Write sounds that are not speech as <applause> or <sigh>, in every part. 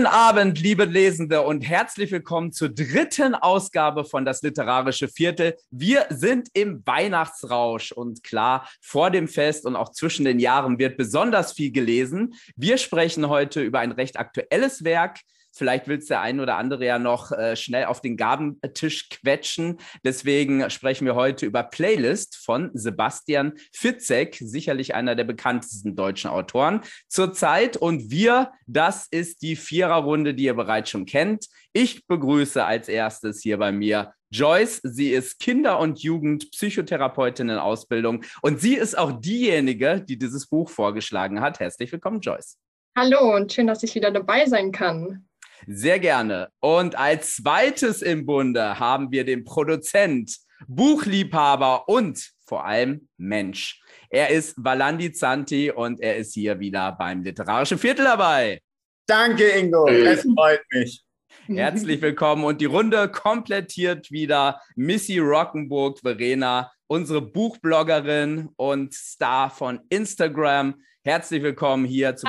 Guten Abend, liebe Lesende, und herzlich willkommen zur dritten Ausgabe von Das Literarische Viertel. Wir sind im Weihnachtsrausch und klar, vor dem Fest und auch zwischen den Jahren wird besonders viel gelesen. Wir sprechen heute über ein recht aktuelles Werk, Vielleicht will es der ein oder andere ja noch äh, schnell auf den Gabentisch quetschen. Deswegen sprechen wir heute über Playlist von Sebastian Fitzek, sicherlich einer der bekanntesten deutschen Autoren zurzeit. Und wir, das ist die Viererrunde, die ihr bereits schon kennt. Ich begrüße als erstes hier bei mir Joyce. Sie ist Kinder- und Jugendpsychotherapeutin in Ausbildung und sie ist auch diejenige, die dieses Buch vorgeschlagen hat. Herzlich willkommen, Joyce. Hallo und schön, dass ich wieder dabei sein kann. Sehr gerne. Und als zweites im Bunde haben wir den Produzent, Buchliebhaber und vor allem Mensch. Er ist Valandi Zanti und er ist hier wieder beim Literarischen Viertel dabei. Danke, Ingo. Es freut mich. Herzlich willkommen und die Runde komplettiert wieder Missy Rockenburg Verena, unsere Buchbloggerin und Star von Instagram. Herzlich willkommen hier zu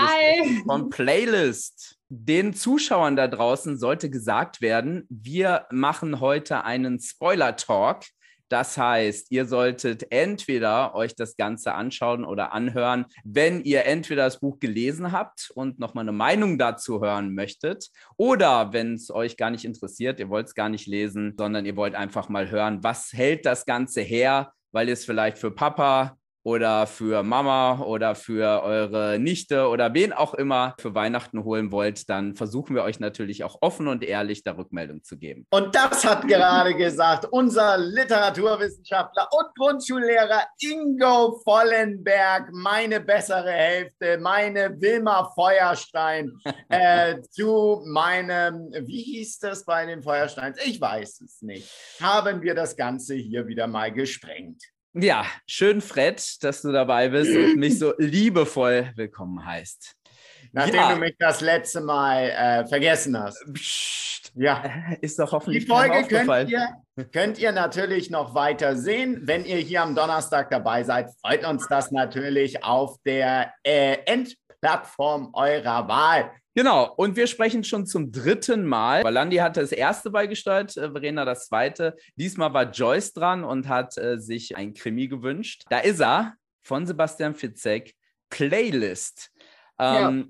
von Playlist. Den Zuschauern da draußen sollte gesagt werden, wir machen heute einen Spoiler-Talk. Das heißt, ihr solltet entweder euch das Ganze anschauen oder anhören, wenn ihr entweder das Buch gelesen habt und nochmal eine Meinung dazu hören möchtet, oder wenn es euch gar nicht interessiert, ihr wollt es gar nicht lesen, sondern ihr wollt einfach mal hören, was hält das Ganze her, weil ihr es vielleicht für Papa, oder für Mama oder für eure Nichte oder wen auch immer für Weihnachten holen wollt, dann versuchen wir euch natürlich auch offen und ehrlich da Rückmeldung zu geben. Und das hat gerade gesagt unser Literaturwissenschaftler und Grundschullehrer Ingo Vollenberg, meine bessere Hälfte, meine Wilma Feuerstein, <laughs> äh, zu meinem, wie hieß das bei den Feuersteins? Ich weiß es nicht. Haben wir das Ganze hier wieder mal gesprengt. Ja, schön, Fred, dass du dabei bist und mich so <laughs> liebevoll willkommen heißt. Nachdem ja. du mich das letzte Mal äh, vergessen hast. Psst. Ja. Ist doch hoffentlich Die Folge könnt ihr, könnt ihr natürlich noch weiter sehen. Wenn ihr hier am Donnerstag dabei seid, freut uns das natürlich auf der äh, Endplattform eurer Wahl. Genau, und wir sprechen schon zum dritten Mal. Valandi hatte das erste beigesteuert, äh, Verena das zweite. Diesmal war Joyce dran und hat äh, sich ein Krimi gewünscht. Da ist er von Sebastian Fitzek, Playlist. Ähm, ja.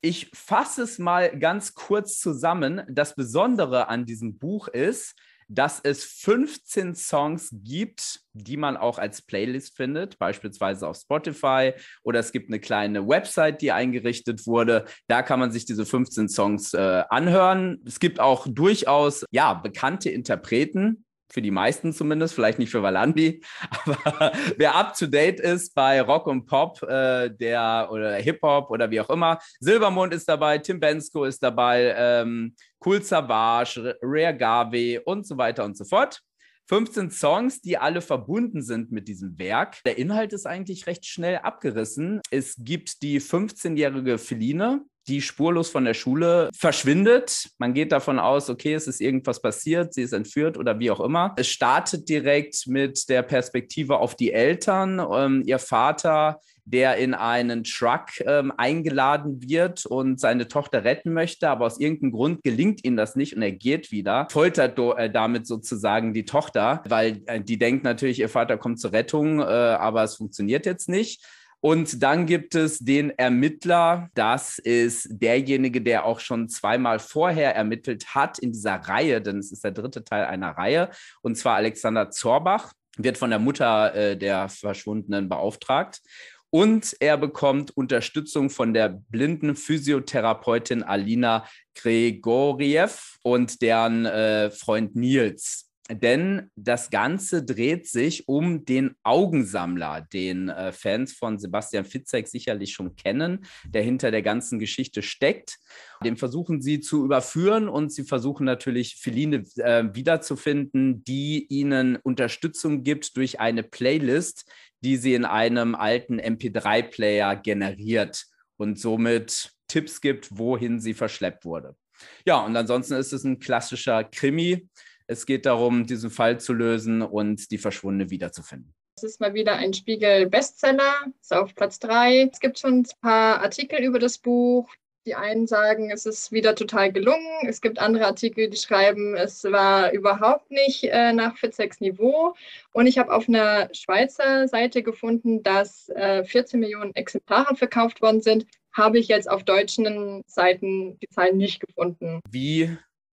Ich fasse es mal ganz kurz zusammen. Das Besondere an diesem Buch ist, dass es 15 Songs gibt, die man auch als Playlist findet, beispielsweise auf Spotify oder es gibt eine kleine Website, die eingerichtet wurde. Da kann man sich diese 15 Songs äh, anhören. Es gibt auch durchaus ja bekannte Interpreten, für die meisten zumindest, vielleicht nicht für Valandi, <laughs> aber wer up to date ist bei Rock und Pop, äh, der oder Hip Hop oder wie auch immer, Silbermond ist dabei, Tim Bensko ist dabei, ähm, Cool Savage, Rare Garvey und so weiter und so fort. 15 Songs, die alle verbunden sind mit diesem Werk. Der Inhalt ist eigentlich recht schnell abgerissen. Es gibt die 15-jährige Feline, die spurlos von der Schule verschwindet. Man geht davon aus, okay, es ist irgendwas passiert, sie ist entführt oder wie auch immer. Es startet direkt mit der Perspektive auf die Eltern. Ähm, ihr Vater der in einen Truck ähm, eingeladen wird und seine Tochter retten möchte, aber aus irgendeinem Grund gelingt ihm das nicht und er geht wieder, foltert äh, damit sozusagen die Tochter, weil äh, die denkt natürlich, ihr Vater kommt zur Rettung, äh, aber es funktioniert jetzt nicht. Und dann gibt es den Ermittler. Das ist derjenige, der auch schon zweimal vorher ermittelt hat in dieser Reihe, denn es ist der dritte Teil einer Reihe. Und zwar Alexander Zorbach wird von der Mutter äh, der Verschwundenen beauftragt. Und er bekommt Unterstützung von der blinden Physiotherapeutin Alina Gregoriev und deren äh, Freund Nils. Denn das Ganze dreht sich um den Augensammler, den äh, Fans von Sebastian Fitzek sicherlich schon kennen, der hinter der ganzen Geschichte steckt. Den versuchen sie zu überführen und sie versuchen natürlich Feline äh, wiederzufinden, die ihnen Unterstützung gibt durch eine Playlist, die sie in einem alten MP3-Player generiert und somit Tipps gibt, wohin sie verschleppt wurde. Ja, und ansonsten ist es ein klassischer Krimi es geht darum, diesen Fall zu lösen und die Verschwundene wiederzufinden. Es ist mal wieder ein Spiegel-Bestseller, ist auf Platz 3. Es gibt schon ein paar Artikel über das Buch. Die einen sagen, es ist wieder total gelungen. Es gibt andere Artikel, die schreiben, es war überhaupt nicht äh, nach Fitsex Niveau. Und ich habe auf einer Schweizer Seite gefunden, dass äh, 14 Millionen Exemplare verkauft worden sind. Habe ich jetzt auf deutschen Seiten die Zahlen nicht gefunden. Wie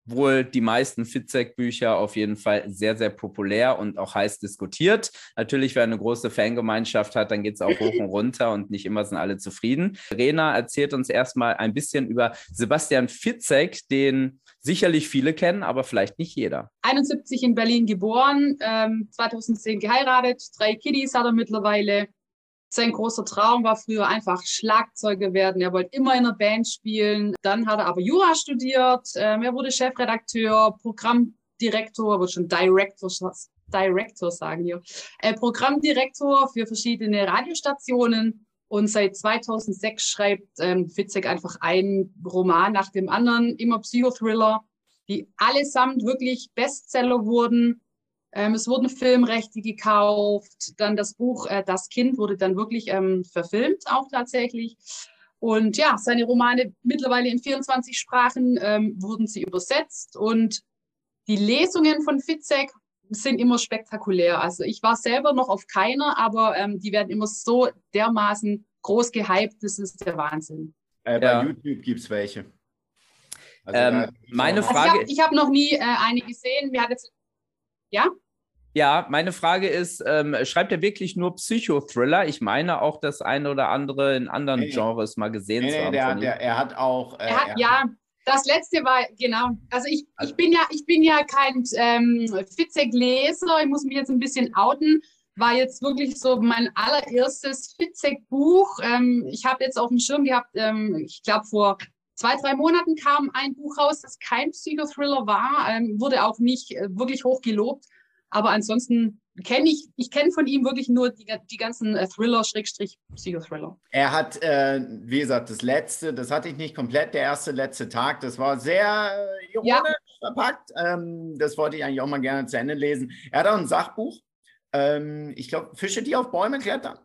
wohl die meisten Fitzek-Bücher auf jeden Fall sehr, sehr populär und auch heiß diskutiert. Natürlich, wer eine große Fangemeinschaft hat, dann geht es auch hoch und <laughs> runter und nicht immer sind alle zufrieden. Rena erzählt uns erstmal ein bisschen über Sebastian Fitzek, den sicherlich viele kennen, aber vielleicht nicht jeder. 71 in Berlin geboren, ähm, 2010 geheiratet, drei Kiddies hat er mittlerweile. Sein großer Traum war früher einfach Schlagzeuger werden. Er wollte immer in einer Band spielen. Dann hat er aber Jura studiert. Ähm, er wurde Chefredakteur, Programmdirektor, wird schon Director, Director sagen hier, äh, Programmdirektor für verschiedene Radiostationen. Und seit 2006 schreibt ähm, Fitzek einfach einen Roman nach dem anderen, immer Psychothriller, die allesamt wirklich Bestseller wurden. Ähm, es wurden Filmrechte gekauft, dann das Buch äh, Das Kind wurde dann wirklich ähm, verfilmt, auch tatsächlich. Und ja, seine Romane mittlerweile in 24 Sprachen ähm, wurden sie übersetzt und die Lesungen von Fitzek sind immer spektakulär. Also ich war selber noch auf keiner, aber ähm, die werden immer so dermaßen groß gehypt, das ist der Wahnsinn. Äh, bei ja. YouTube gibt es welche. Also, ähm, meine Frage. Also ich habe hab noch nie äh, eine gesehen. Mir hat jetzt. Ja? Ja, meine Frage ist, ähm, schreibt er wirklich nur Psychothriller? Ich meine auch das eine oder andere in anderen nee, Genres mal gesehen nee, zu haben. Der, der, er hat auch. Äh, er hat, er ja, das letzte war, genau. Also ich, also, ich bin ja, ich bin ja kein ähm, Fitzek-Leser, ich muss mich jetzt ein bisschen outen. War jetzt wirklich so mein allererstes Fitzek-Buch. Ähm, ich habe jetzt auf dem Schirm gehabt, ähm, ich glaube vor zwei, drei Monaten kam ein Buch raus, das kein Psychothriller war, ähm, wurde auch nicht äh, wirklich hoch gelobt. Aber ansonsten kenne ich, ich kenne von ihm wirklich nur die, die ganzen äh, Thriller, Schrägstrich, Psychothriller. Er hat, äh, wie gesagt, das letzte, das hatte ich nicht komplett, der erste, letzte Tag, das war sehr äh, ironisch ja. verpackt. Ähm, das wollte ich eigentlich auch mal gerne zu Ende lesen. Er hat auch ein Sachbuch, ähm, ich glaube, Fische, die auf Bäume klettern.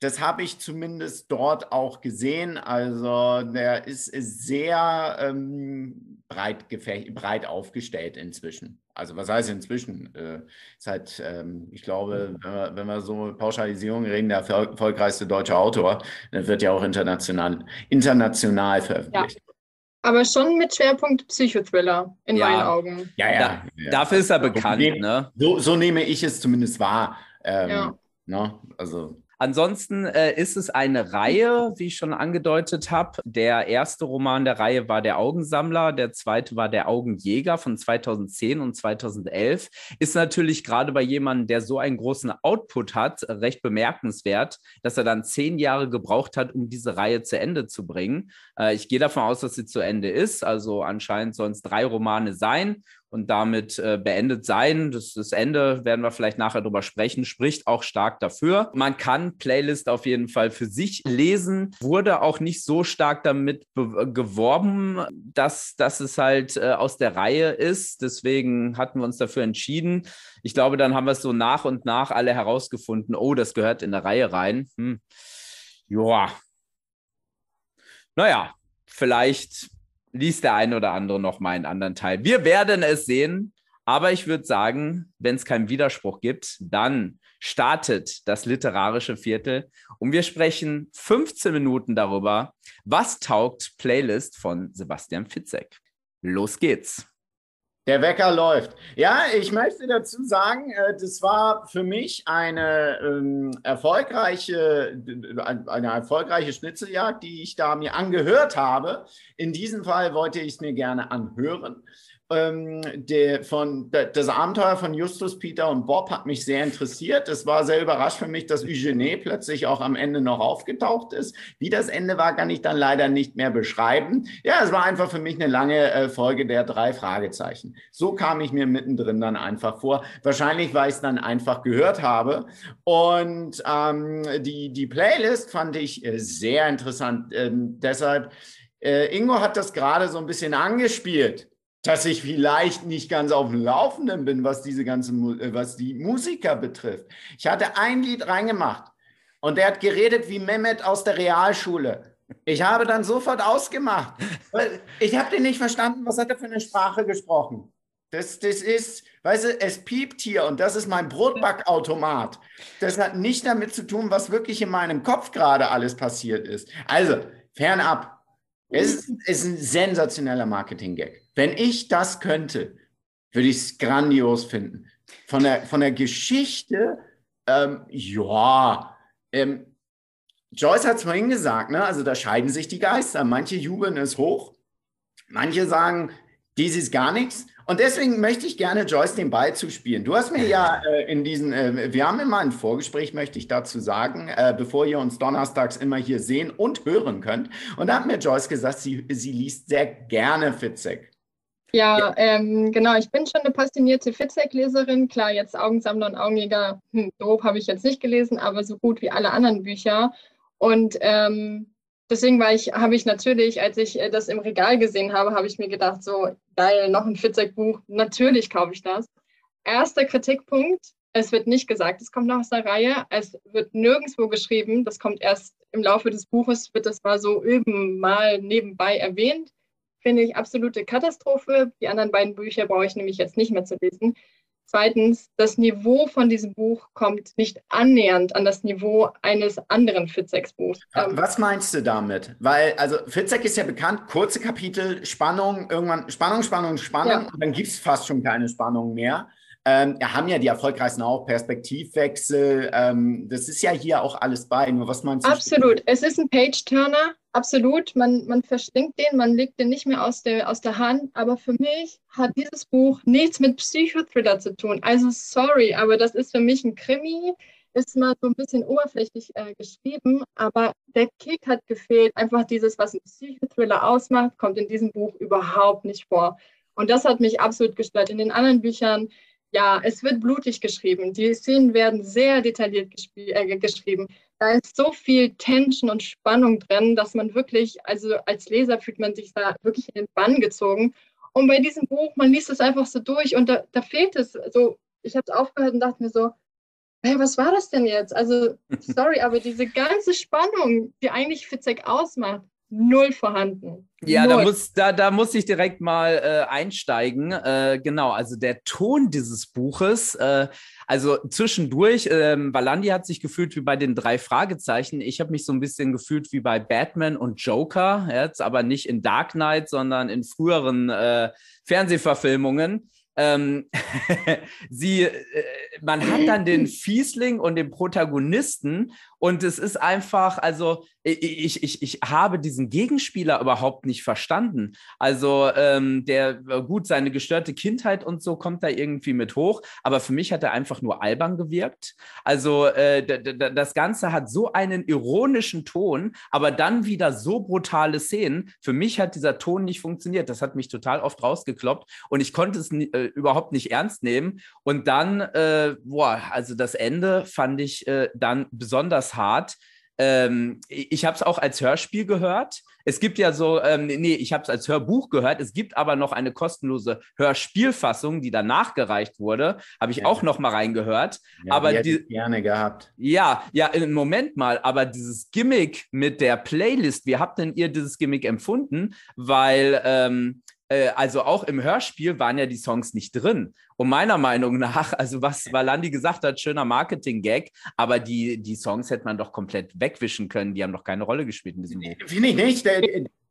Das habe ich zumindest dort auch gesehen. Also der ist, ist sehr ähm, breit, breit aufgestellt inzwischen. Also was heißt inzwischen? Äh, ist halt, ähm, ich glaube, wenn wir, wenn wir so Pauschalisierung reden, der erfolgreichste deutsche Autor, dann wird ja auch international, international veröffentlicht. Ja. Aber schon mit Schwerpunkt Psychothriller in ja. meinen Augen. Ja, ja. Da. Dafür ist er bekannt, so, ne? So, so, nehme ich es zumindest wahr. Ähm, ja. Ne? Also Ansonsten äh, ist es eine Reihe, wie ich schon angedeutet habe. Der erste Roman der Reihe war Der Augensammler, der zweite war Der Augenjäger von 2010 und 2011. Ist natürlich gerade bei jemandem, der so einen großen Output hat, recht bemerkenswert, dass er dann zehn Jahre gebraucht hat, um diese Reihe zu Ende zu bringen. Äh, ich gehe davon aus, dass sie zu Ende ist. Also anscheinend sollen es drei Romane sein und damit äh, beendet sein. Das, das, Ende werden wir vielleicht nachher drüber sprechen, spricht auch stark dafür. Man kann Playlist auf jeden Fall für sich lesen, wurde auch nicht so stark damit geworben, dass, dass es halt äh, aus der Reihe ist. Deswegen hatten wir uns dafür entschieden. Ich glaube, dann haben wir es so nach und nach alle herausgefunden, oh, das gehört in der Reihe rein. Hm. Joa. Naja, vielleicht liest der ein oder andere noch mal einen anderen Teil. Wir werden es sehen. Aber ich würde sagen, wenn es keinen Widerspruch gibt, dann startet das literarische Viertel und wir sprechen 15 Minuten darüber, was taugt Playlist von Sebastian Fitzek. Los geht's. Der Wecker läuft. Ja, ich möchte dazu sagen, äh, das war für mich eine ähm, erfolgreiche, eine erfolgreiche Schnitzeljagd, die ich da mir angehört habe. In diesem Fall wollte ich es mir gerne anhören ähm, der, von, das Abenteuer von Justus, Peter und Bob hat mich sehr interessiert. Es war sehr überrascht für mich, dass Eugenie plötzlich auch am Ende noch aufgetaucht ist. Wie das Ende war, kann ich dann leider nicht mehr beschreiben. Ja, es war einfach für mich eine lange äh, Folge der drei Fragezeichen. So kam ich mir mittendrin dann einfach vor. Wahrscheinlich, weil ich es dann einfach gehört habe. Und ähm, die, die Playlist fand ich äh, sehr interessant. Ähm, deshalb, äh, Ingo hat das gerade so ein bisschen angespielt dass ich vielleicht nicht ganz auf dem Laufenden bin, was diese ganzen, äh, was die Musiker betrifft. Ich hatte ein Lied reingemacht und der hat geredet wie Mehmet aus der Realschule. Ich habe dann sofort ausgemacht. Ich habe den nicht verstanden, was hat er für eine Sprache gesprochen. Das, das ist, weißt du, es piept hier und das ist mein Brotbackautomat. Das hat nicht damit zu tun, was wirklich in meinem Kopf gerade alles passiert ist. Also, fernab. Es ist, ist ein sensationeller Marketing-Gag. Wenn ich das könnte, würde ich es grandios finden. Von der, von der Geschichte, ähm, ja, ähm, Joyce hat es vorhin gesagt, ne? also da scheiden sich die Geister. Manche jubeln es hoch, manche sagen, dies ist gar nichts. Und deswegen möchte ich gerne Joyce den Ball zuspielen. Du hast mir ja äh, in diesen, äh, wir haben immer ein Vorgespräch, möchte ich dazu sagen, äh, bevor ihr uns donnerstags immer hier sehen und hören könnt. Und da hat mir Joyce gesagt, sie, sie liest sehr gerne Fitzek. Ja, ja. Ähm, genau. Ich bin schon eine passionierte Fitzek-Leserin. Klar, jetzt Augensammler und Augenjäger, hm, grob habe ich jetzt nicht gelesen, aber so gut wie alle anderen Bücher. Und ähm, deswegen war ich, habe ich natürlich, als ich äh, das im Regal gesehen habe, habe ich mir gedacht, so geil, noch ein Fitzek-Buch, natürlich kaufe ich das. Erster Kritikpunkt, es wird nicht gesagt, es kommt noch aus der Reihe, es wird nirgendwo geschrieben, das kommt erst im Laufe des Buches, wird das mal so üben, mal nebenbei erwähnt. Finde ich absolute Katastrophe. Die anderen beiden Bücher brauche ich nämlich jetzt nicht mehr zu lesen. Zweitens, das Niveau von diesem Buch kommt nicht annähernd an das Niveau eines anderen Fitzek-Buchs. Ähm, Was meinst du damit? Weil, also Fitzek ist ja bekannt, kurze Kapitel, Spannung, irgendwann Spannung, Spannung, Spannung ja. und dann gibt es fast schon keine Spannung mehr. Ähm, haben ja die erfolgreichsten auch Perspektivwechsel. Ähm, das ist ja hier auch alles bei. Nur was meinst du? Absolut. Es ist ein Page-Turner. Absolut. Man, man verschlingt den, man legt den nicht mehr aus der, aus der Hand. Aber für mich hat dieses Buch nichts mit Psychothriller zu tun. Also sorry, aber das ist für mich ein Krimi. Ist mal so ein bisschen oberflächlich äh, geschrieben, aber der Kick hat gefehlt. Einfach dieses, was ein Psychothriller ausmacht, kommt in diesem Buch überhaupt nicht vor. Und das hat mich absolut gestört. In den anderen Büchern ja, es wird blutig geschrieben. Die Szenen werden sehr detailliert äh, geschrieben. Da ist so viel Tension und Spannung drin, dass man wirklich, also als Leser fühlt man sich da wirklich in den Bann gezogen. Und bei diesem Buch, man liest es einfach so durch und da, da fehlt es. So, ich habe es aufgehört und dachte mir so, hey, was war das denn jetzt? Also, <laughs> sorry, aber diese ganze Spannung, die eigentlich Fitzek ausmacht, null vorhanden. Ja, da muss, da, da muss ich direkt mal äh, einsteigen. Äh, genau, also der Ton dieses Buches, äh, also zwischendurch, ähm, Valandi hat sich gefühlt wie bei den drei Fragezeichen. Ich habe mich so ein bisschen gefühlt wie bei Batman und Joker, jetzt aber nicht in Dark Knight, sondern in früheren äh, Fernsehverfilmungen. Ähm, <laughs> sie, äh, man hat dann den <clears throat> Fiesling und den Protagonisten und es ist einfach, also ich, ich, ich habe diesen Gegenspieler überhaupt nicht verstanden. Also ähm, der, äh, gut, seine gestörte Kindheit und so kommt da irgendwie mit hoch, aber für mich hat er einfach nur albern gewirkt. Also äh, das Ganze hat so einen ironischen Ton, aber dann wieder so brutale Szenen. Für mich hat dieser Ton nicht funktioniert. Das hat mich total oft rausgekloppt und ich konnte es äh, überhaupt nicht ernst nehmen. Und dann, äh, boah, also das Ende fand ich äh, dann besonders hart. Ähm, ich habe es auch als Hörspiel gehört. Es gibt ja so, ähm, nee, ich habe es als Hörbuch gehört. Es gibt aber noch eine kostenlose Hörspielfassung, die danach gereicht wurde. Habe ich ja. auch noch mal reingehört. Ja, aber die, die gerne gehabt. Ja, ja, Moment mal. Aber dieses Gimmick mit der Playlist, wie habt denn ihr dieses Gimmick empfunden? Weil ähm, äh, also auch im Hörspiel waren ja die Songs nicht drin. Und meiner Meinung nach, <laughs> also was Valandi gesagt hat, schöner Marketing-Gag, aber die, die Songs hätte man doch komplett wegwischen können. Die haben doch keine Rolle gespielt in diesem Buch. Finde ich nicht. Der,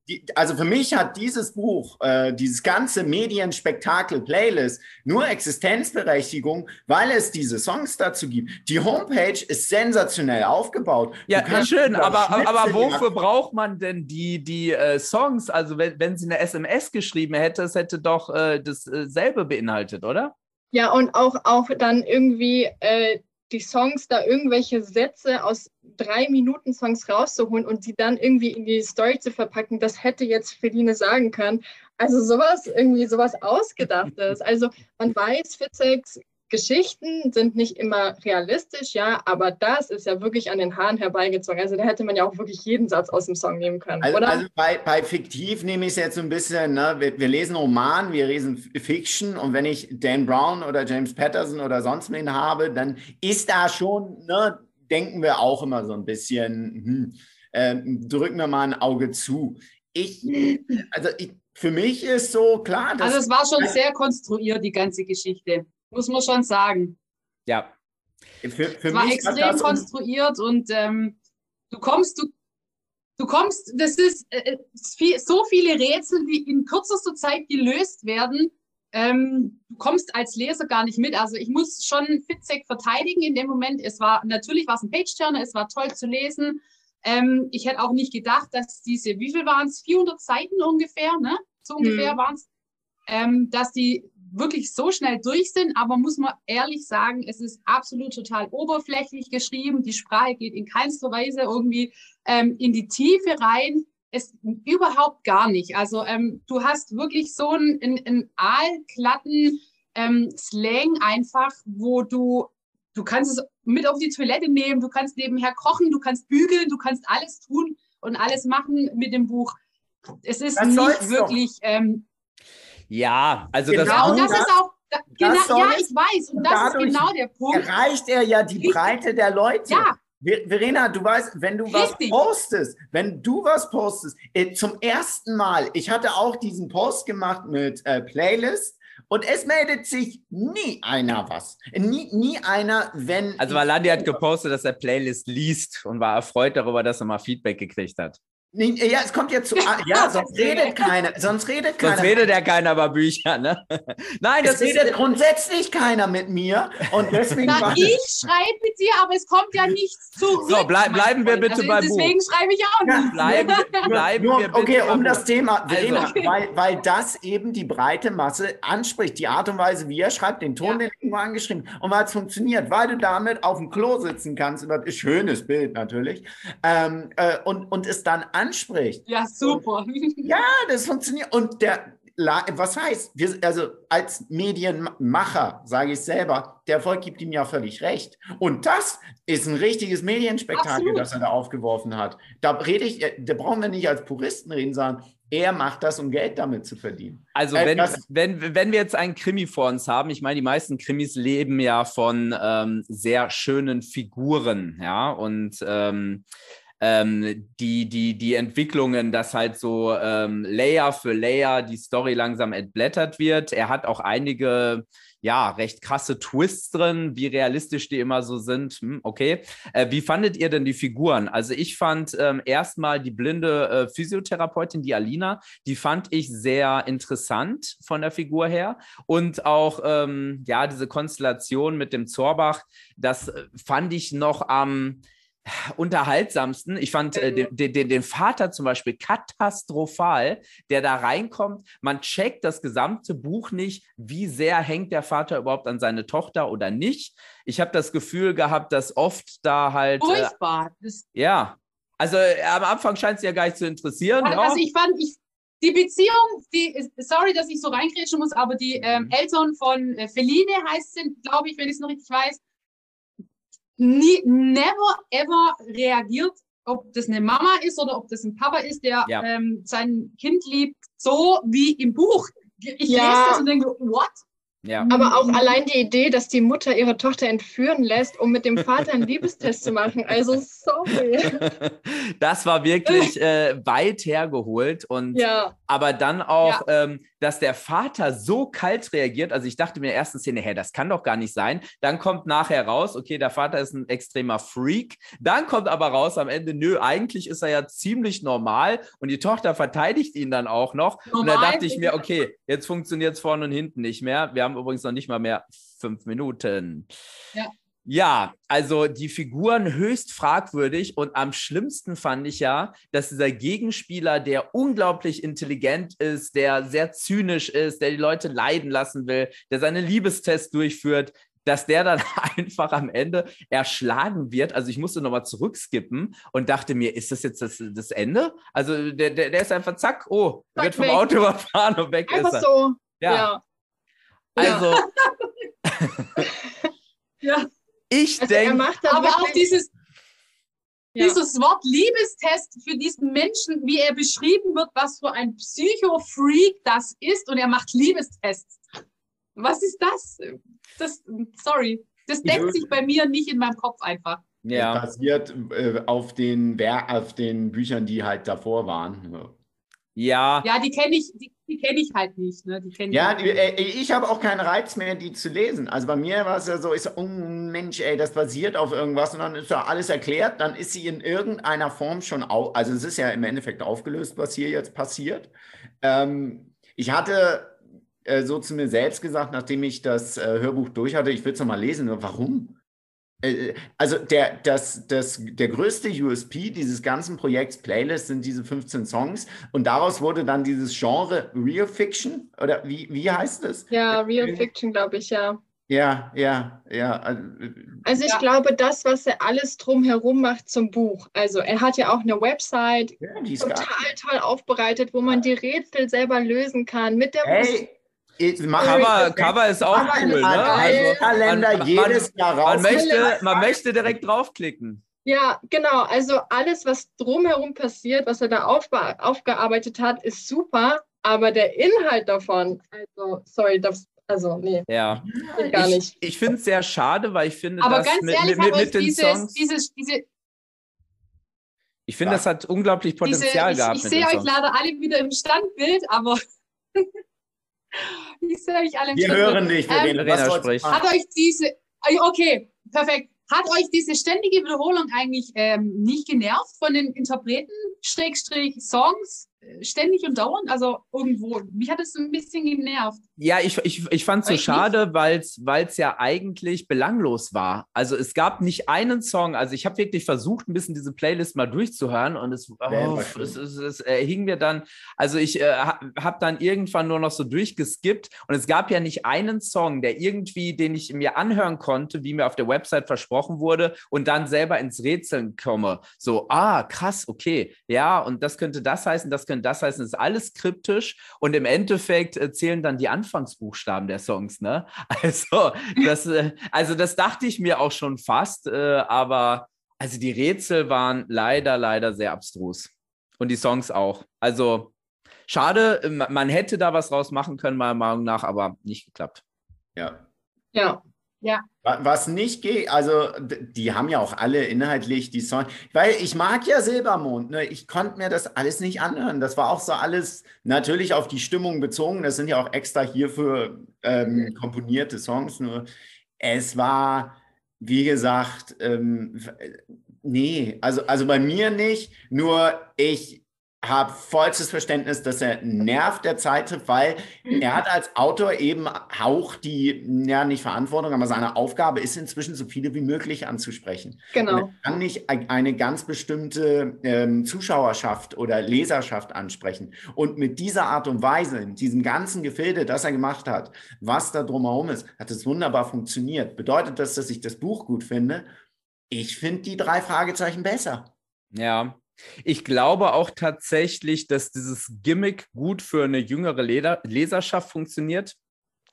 die, also für mich hat dieses Buch, äh, dieses ganze Medienspektakel-Playlist nur Existenzberechtigung, weil es diese Songs dazu gibt. Die Homepage ist sensationell aufgebaut. Ja, ja schön, aber, aber wofür braucht man denn die, die äh, Songs? Also wenn, wenn sie eine SMS geschrieben hätte, es hätte doch äh, dasselbe beinhaltet, oder? Ja, und auch, auch dann irgendwie äh, die Songs da irgendwelche Sätze aus drei Minuten Songs rauszuholen und die dann irgendwie in die Story zu verpacken, das hätte jetzt Feline sagen können. Also sowas, irgendwie sowas Ausgedachtes. Also man weiß, Fitzeks Geschichten sind nicht immer realistisch, ja, aber das ist ja wirklich an den Haaren herbeigezogen. Also da hätte man ja auch wirklich jeden Satz aus dem Song nehmen können, also, oder? Also bei, bei fiktiv nehme ich es jetzt so ein bisschen, ne? wir, wir, lesen Roman, wir lesen Fiction und wenn ich Dan Brown oder James Patterson oder sonst wen habe, dann ist da schon, ne, denken wir auch immer so ein bisschen, hm, äh, drücken wir mal ein Auge zu. Ich, also ich, für mich ist so klar, dass. Also es war schon sehr konstruiert, die ganze Geschichte. Muss man schon sagen. Ja. Für, für es war mich extrem konstruiert und ähm, du kommst, du, du kommst, das ist äh, viel, so viele Rätsel, die in kürzester Zeit gelöst werden. Ähm, du kommst als Leser gar nicht mit. Also ich muss schon Fitzek verteidigen in dem Moment. Es war natürlich war es ein Page-Turner, es war toll zu lesen. Ähm, ich hätte auch nicht gedacht, dass diese, wie viel waren es? 400 Seiten ungefähr, ne? So ungefähr Mhm. waren es, ähm, dass die wirklich so schnell durch sind. Aber muss man ehrlich sagen, es ist absolut total oberflächlich geschrieben. Die Sprache geht in keinster Weise irgendwie ähm, in die Tiefe rein. Es überhaupt gar nicht. Also ähm, du hast wirklich so einen, einen, aalglatten ähm, Slang einfach, wo du du kannst es mit auf die Toilette nehmen, du kannst nebenher kochen, du kannst bügeln, du kannst alles tun und alles machen mit dem Buch. Es ist Das nicht wirklich ähm, Ja, also Genau. das und das ist auch da, genau, soll ja, ich weiß und das ist genau der Punkt. erreicht er ja die Richtig. Breite der Leute. Ja, Ver- Verena, du weißt, wenn du Richtig. was postest, wenn du was postest, äh, zum ersten Mal, ich hatte auch diesen Post gemacht mit äh, Playlist und es meldet sich nie einer was. Nie, nie einer, wenn. Also Valandi hat gepostet, dass er Playlist liest und war erfreut darüber, dass er mal Feedback gekriegt hat. Nee, Ja, es kommt jetzt zu. Ja, <laughs> sonst redet keiner. Sonst redet keiner. Sonst redet ja keiner über Bücher, ne? <laughs> Nein, es das ist, redet grundsätzlich keiner mit mir und deswegen na, ich schreibe mit dir, aber es kommt ja nichts zurück. So, bleib- bleiben wir bitte also Buch. Deswegen schreibe ich auch Ja, nicht. bleiben, bleiben Nur, wir bitte okay, um das Buch. Thema, Verena, Also- <laughs> weil, weil das eben die breite Masse anspricht. Die Art und Weise, wie er schreibt, den Ton, Ja. den irgendwo angeschrieben und weil es funktioniert, weil du damit auf dem Klo sitzen kannst, und das ist schönes Bild natürlich, ähm, äh, und, und es dann anspricht. Ja, super. Ja, das funktioniert. Und der, was heißt, wir, also als Medienmacher, sage ich selber, der Erfolg gibt ihm ja völlig recht. Und das ist ein richtiges Medienspektakel, Absolut. das er da aufgeworfen hat. Da rede ich, äh, da brauchen wir nicht als Puristen reden, sondern er macht das, um Geld damit zu verdienen. Also Äh, wenn, wenn, wenn wir jetzt einen Krimi vor uns haben, ich meine, die meisten Krimis leben ja von ähm, sehr schönen Figuren, ja, und ähm, ähm, die, die, die Entwicklungen, dass halt so ähm, Layer für Layer die Story langsam entblättert wird. Er hat auch einige, ja, recht krasse Twists drin, wie realistisch die immer so sind. Hm, okay. Äh, wie fandet ihr denn die Figuren? Also ich fand ähm, erstmal die blinde äh, Physiotherapeutin, die Alina, die fand ich sehr interessant von der Figur her. Und auch, ähm, ja, diese Konstellation mit dem Zorbach, das äh, fand ich noch am unterhaltsamsten. Ich fand äh, den, den, den- den Vater zum Beispiel katastrophal, der da reinkommt. Man checkt das gesamte Buch nicht, wie sehr hängt der Vater überhaupt an seine Tochter oder nicht. Ich habe das Gefühl gehabt, dass oft da halt, äh, Furchtbar. Das, ja, also äh, am Anfang scheint es ja gar nicht zu interessieren. ja. Also ich fand, ich, die Beziehung, die, sorry, dass ich so reingrätschen muss, aber die ähm, Eltern von äh, Feline heißt sie, glaube ich, wenn ich es noch richtig weiß, nie, never ever reagiert, ob das eine Mama ist oder ob das ein Papa ist, der Ja. ähm, sein Kind liebt, so wie im Buch. Ich Ja. lese das und denke, what? ja. Aber auch allein die Idee, dass die Mutter ihre Tochter entführen lässt, um mit dem Vater einen Liebestest zu machen. Also sorry. <laughs> das war wirklich äh, weit hergeholt und Ja, aber dann auch, ähm, dass der Vater so kalt reagiert. Also ich dachte mir in der ersten Szene, hä, das kann doch gar nicht sein. Dann kommt nachher raus, okay, der Vater ist ein extremer Freak. Dann kommt aber raus am Ende, nö, eigentlich ist er ja ziemlich normal und die Tochter verteidigt ihn dann auch noch. Und da Normal? dachte ich mir, okay, jetzt funktioniert es vorne und hinten nicht mehr. Wir haben übrigens noch nicht mal mehr fünf Minuten. Ja. Ja, also die Figuren höchst fragwürdig und am schlimmsten fand ich ja, dass dieser Gegenspieler, der unglaublich intelligent ist, der sehr zynisch ist, der die Leute leiden lassen will, der seine Liebestests durchführt, dass der dann <laughs> einfach am Ende erschlagen wird. Also ich musste nochmal zurückskippen und dachte mir, ist das jetzt das, das Ende? Also der, der, der ist einfach zack, oh, wird vom weg. Auto <laughs> überfahren und weg ist einfach er. so. Ja, Ja. also Ja. <laughs> ich Also denke, Aber auch dieses, ja. dieses Wort Liebestest für diesen Menschen, wie er beschrieben wird, was für ein Psycho-Freak das ist und er macht Liebestests. Was ist das? Das, sorry, das deckt sich bei mir nicht in meinem Kopf einfach. Ja. Basiert äh, auf, den, auf den Büchern, die halt davor waren. Ja. Ja, die kenne ich, die, die kenne ich halt nicht. Ne? Die ja, die, äh, ich habe auch keinen Reiz mehr, die zu lesen. Also bei mir war es ja so, ich so, oh Mensch, ey, das basiert auf irgendwas und dann ist ja alles erklärt, dann ist sie in irgendeiner Form schon auf, also es ist ja im Endeffekt aufgelöst, was hier jetzt passiert. Ähm, ich hatte äh, so zu mir selbst gesagt, nachdem ich das äh, Hörbuch durch hatte, ich will es nochmal lesen. Warum? Äh, also der, das, das, der größte USP dieses ganzen Projekts Playlist sind diese 15 Songs und daraus wurde dann dieses Genre Real Fiction oder wie, wie heißt es? Ja, Real Fiction, glaube ich, ja. Ja, ja, ja. Also ich ja. glaube, das, was er alles drumherum macht zum Buch. Also er hat ja auch eine Website, ja, total toll aufbereitet, wo man die Rätsel selber lösen kann mit der hey, Cover, Cover ist auch cool, ne? Also, Kalender man, jedes Jahr raus. Man möchte, man möchte direkt draufklicken. Ja, genau. Also alles, was drumherum passiert, was er da aufgearbeitet hat, ist super. Aber der Inhalt davon, also, sorry, das, also, nee. Ja. Gar nicht. Ich, ich finde es sehr schade, weil ich finde, aber dass ganz mit, ehrlich, mit, mit den dieses, Songs. Dieses, diese, ich finde, das hat unglaublich Potenzial diese, gehabt. Ich, ich sehe euch leider alle wieder im Standbild, aber <laughs> ich sehe euch alle Wir hören dich, wir ähm, Verena spricht. Hat euch diese, okay, perfekt. Hat euch diese ständige Wiederholung eigentlich ähm, nicht genervt von den Interpreten, Schrägstrich, Songs? ständig und dauernd? Also irgendwo, mich hat es ein bisschen genervt. Ja, ich, ich, ich fand es so schade, weil es ja eigentlich belanglos war. Also es gab nicht einen Song, also ich habe wirklich versucht, ein bisschen diese Playlist mal durchzuhören und es, oh, es, es, es äh, hing mir dann, also ich äh, habe dann irgendwann nur noch so durchgeskippt und es gab ja nicht einen Song, der irgendwie, den ich mir anhören konnte, wie mir auf der Website versprochen wurde und dann selber ins Rätseln komme. So, ah, krass, okay, ja, und das könnte das heißen, das könnte. Das heißt, es ist alles kryptisch und im Endeffekt äh, zählen dann die Anfangsbuchstaben der Songs. Ne? <laughs> Also, das, äh, also das dachte ich mir auch schon fast, äh, aber also die Rätsel waren leider, leider sehr abstrus. Und die Songs auch. Also schade, man hätte da was draus machen können, meiner Meinung nach, aber nicht geklappt. Ja. Ja. Ja. Was nicht geht, also die haben ja auch alle inhaltlich die Songs, weil ich mag ja Silbermond, ne? ich konnte mir das alles nicht anhören. Das war auch so alles natürlich auf die Stimmung bezogen. Das sind ja auch extra hierfür ähm, komponierte Songs. Nur es war, wie gesagt, ähm, nee, also, also bei mir nicht. Nur ich habe vollstes Verständnis, dass er nervt der Zeitschrift, weil er hat als Autor eben auch die, ja nicht Verantwortung, aber seine Aufgabe ist inzwischen so viele wie möglich anzusprechen. Genau. Und er kann nicht eine ganz bestimmte ähm, Zuschauerschaft oder Leserschaft ansprechen. Und mit dieser Art und Weise, in diesem ganzen Gefilde, das er gemacht hat, was da drumherum ist, hat es wunderbar funktioniert. Bedeutet das, dass ich das Buch gut finde? Ich finde die drei Fragezeichen besser. Ja, ich glaube auch tatsächlich, dass dieses Gimmick gut für eine jüngere Leserschaft funktioniert.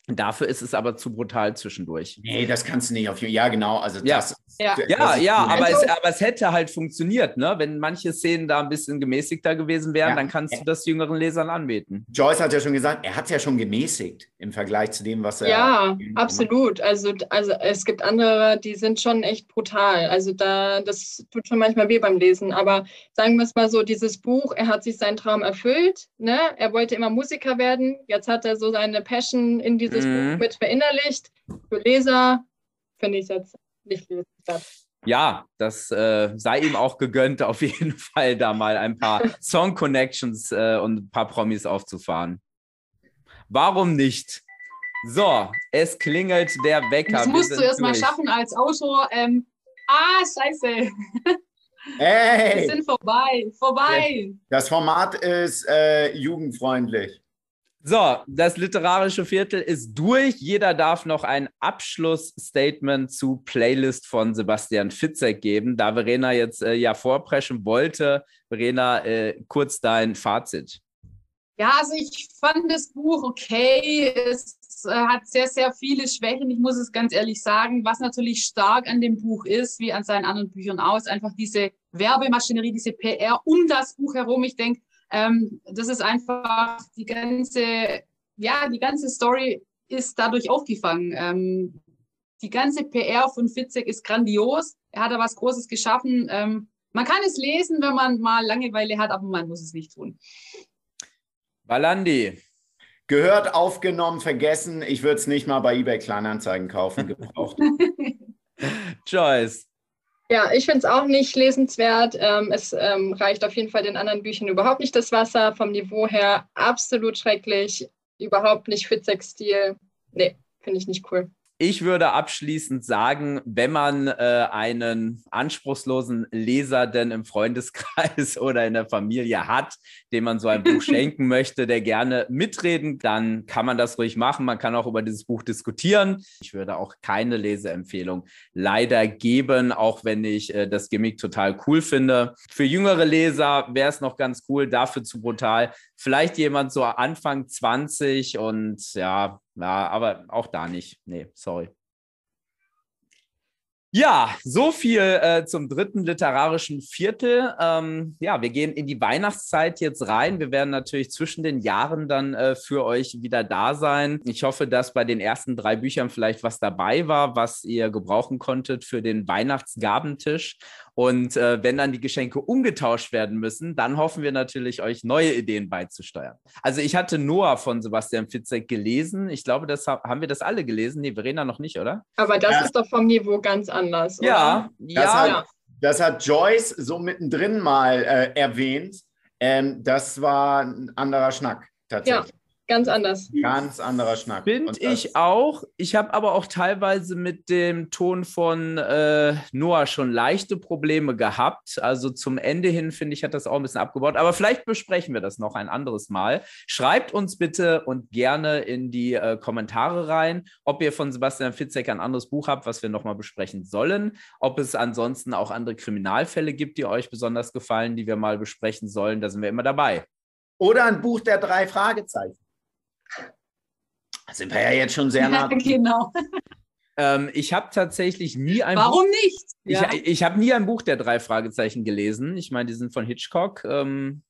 Dafür ist es aber zu brutal zwischendurch. Nee, das kannst du nicht auf. Ja, genau. Also ja. das. Ja, das ja, ja aber, es, aber es hätte halt funktioniert, ne? Wenn manche Szenen da ein bisschen gemäßigter gewesen wären, ja. dann kannst du das jüngeren Lesern anbieten. Joyce hat ja schon gesagt, er hat es ja schon gemäßigt im Vergleich zu dem, was er. Ja, absolut. Also, also es gibt andere, die sind schon echt brutal. Also da, das tut schon manchmal weh beim Lesen. Aber sagen wir es mal so, dieses Buch, er hat sich seinen Traum erfüllt. Ne? Er wollte immer Musiker werden. Jetzt hat er so seine Passion in diesem dieses mhm. Buch mit verinnerlicht. Für Leser finde ich es jetzt nicht lesenswert. Ja, das äh, sei ihm auch gegönnt, auf jeden <laughs> Fall da mal ein paar <laughs> Song-Connections äh, und ein paar Promis aufzufahren. Warum nicht? So, es klingelt der Wecker. Das musst du erst mal schaffen als Autor. Ähm, ah, scheiße. <laughs> Hey! Wir sind vorbei, vorbei. Das Format ist äh, jugendfreundlich. So, das literarische Viertel ist durch. Jeder darf noch ein Abschlussstatement zu Playlist von Sebastian Fitzek geben. Da Verena jetzt äh, ja vorpreschen wollte, Verena, äh, kurz dein Fazit. Ja, also ich fand das Buch okay. Es äh, hat sehr, sehr viele Schwächen. Ich muss es ganz ehrlich sagen. Was natürlich stark an dem Buch ist, wie an seinen anderen Büchern aus, einfach diese Werbemaschinerie, diese PR um das Buch herum. Ich denke, ähm, das ist einfach die ganze, ja, die ganze Story ist dadurch aufgefangen. Ähm, die ganze PR von Fitzek ist grandios. er hat da was Großes geschaffen. Ähm, man kann es lesen, wenn man mal Langeweile hat, aber man muss es nicht tun. Balandi. Gehört, aufgenommen, vergessen. Ich würde es nicht mal bei eBay Kleinanzeigen kaufen, <laughs> gebraucht. Joyce. Ja, ich finde es auch nicht lesenswert. Ähm, es ähm, reicht auf jeden Fall den anderen Büchern überhaupt nicht das Wasser. Vom Niveau her absolut schrecklich. Überhaupt nicht für Stil. Nee, finde ich nicht cool. Ich würde abschließend sagen, wenn man äh, einen anspruchslosen Leser denn im Freundeskreis <laughs> oder in der Familie hat, dem man so ein Buch <laughs> schenken möchte, der gerne mitreden, dann kann man das ruhig machen. Man kann auch über dieses Buch diskutieren. Ich würde auch keine Leseempfehlung leider geben, auch wenn ich äh, das Gimmick total cool finde. Für jüngere Leser wäre es noch ganz cool, dafür zu brutal. Vielleicht jemand so Anfang 20 und ja, ja, aber auch da nicht. Nee, sorry. Ja, so viel äh, zum dritten literarischen Viertel. Ähm, ja, wir gehen in die Weihnachtszeit jetzt rein. Wir werden natürlich zwischen den Jahren dann äh, für euch wieder da sein. Ich hoffe, dass bei den ersten drei Büchern vielleicht was dabei war, was ihr gebrauchen konntet für den Weihnachtsgabentisch. Und äh, wenn dann die Geschenke umgetauscht werden müssen, dann hoffen wir natürlich, euch neue Ideen beizusteuern. Also ich hatte Noah von Sebastian Fitzek gelesen. Ich glaube, das haben wir das alle gelesen. Nee, Verena noch nicht, oder? Aber das ja. ist doch vom Niveau ganz anders. Oder? Ja, das ja. Hat, das hat Joyce so mittendrin mal äh, erwähnt. Ähm, das war ein anderer Schnack tatsächlich. Ja. Ganz anders. Ganz anderer Schnack. Finde ich auch. Ich habe aber auch teilweise mit dem Ton von äh, Noah schon leichte Probleme gehabt. Also zum Ende hin, finde ich, hat das auch ein bisschen abgebaut. Aber vielleicht besprechen wir das noch ein anderes Mal. Schreibt uns bitte und gerne in die äh, Kommentare rein, ob ihr von Sebastian Fitzek ein anderes Buch habt, was wir nochmal besprechen sollen. Ob es ansonsten auch andere Kriminalfälle gibt, die euch besonders gefallen, die wir mal besprechen sollen. Da sind wir immer dabei. Oder ein Buch der drei Fragezeichen. Da sind wir ja jetzt schon sehr nah. Ja, genau. Ähm, ich habe tatsächlich nie ein Warum Buch, nicht? Ja. Ich, ich habe nie ein Buch der drei Fragezeichen gelesen. Ich meine, die sind von Hitchcock. Ähm,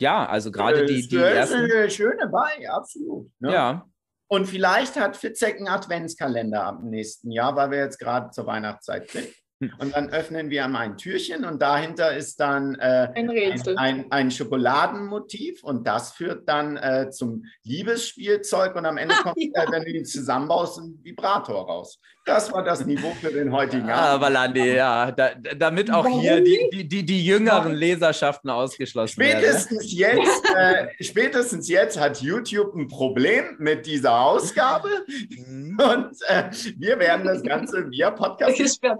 ja, also gerade Äh, die, die das ist ersten. eine schöne bei, absolut. ne? Ja, Und vielleicht hat Fitzek einen Adventskalender ab dem nächsten Jahr, weil wir jetzt gerade zur Weihnachtszeit sind. Hm. Und dann öffnen wir mal ein Türchen und dahinter ist dann äh, Ein ein, ein, ein Schokoladenmotiv und das führt dann äh, zum Liebesspielzeug und am Ende <laughs> kommt, Ja. äh, wenn du ihn zusammenbaust, ein Vibrator raus. Das war das Niveau für den heutigen Ah, Abend. Valandi, ja. Da, damit auch Warum hier die, die, die, die jüngeren Leserschaften ausgeschlossen werden. Spätestens jetzt, äh, spätestens jetzt hat YouTube ein Problem mit dieser Ausgabe Mhm. und äh, wir werden das Ganze via Podcast Gesperrt.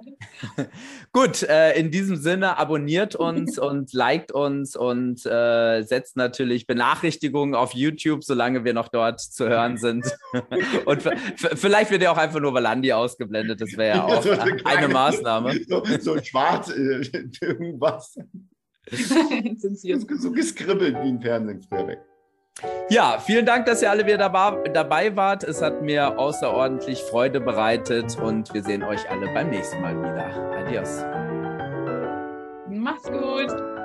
<laughs> Gut, äh, in diesem Sinne abonniert uns <laughs> und liked uns und äh, setzt natürlich Benachrichtigungen auf YouTube, solange wir noch dort zu hören sind. <laughs> und vielleicht wird ja auch einfach nur Valandi ausgeblendet. Das wäre <laughs> ja auch So eine eine Maßnahme. <laughs> So, so schwarz, äh, <laughs> irgendwas. So, so geskribbelt wie ein Fernsehen früher weg. Ja, vielen Dank, dass ihr alle wieder dabei, dabei wart. Es hat mir außerordentlich Freude bereitet und wir sehen euch alle beim nächsten Mal wieder. Adios. Macht's gut.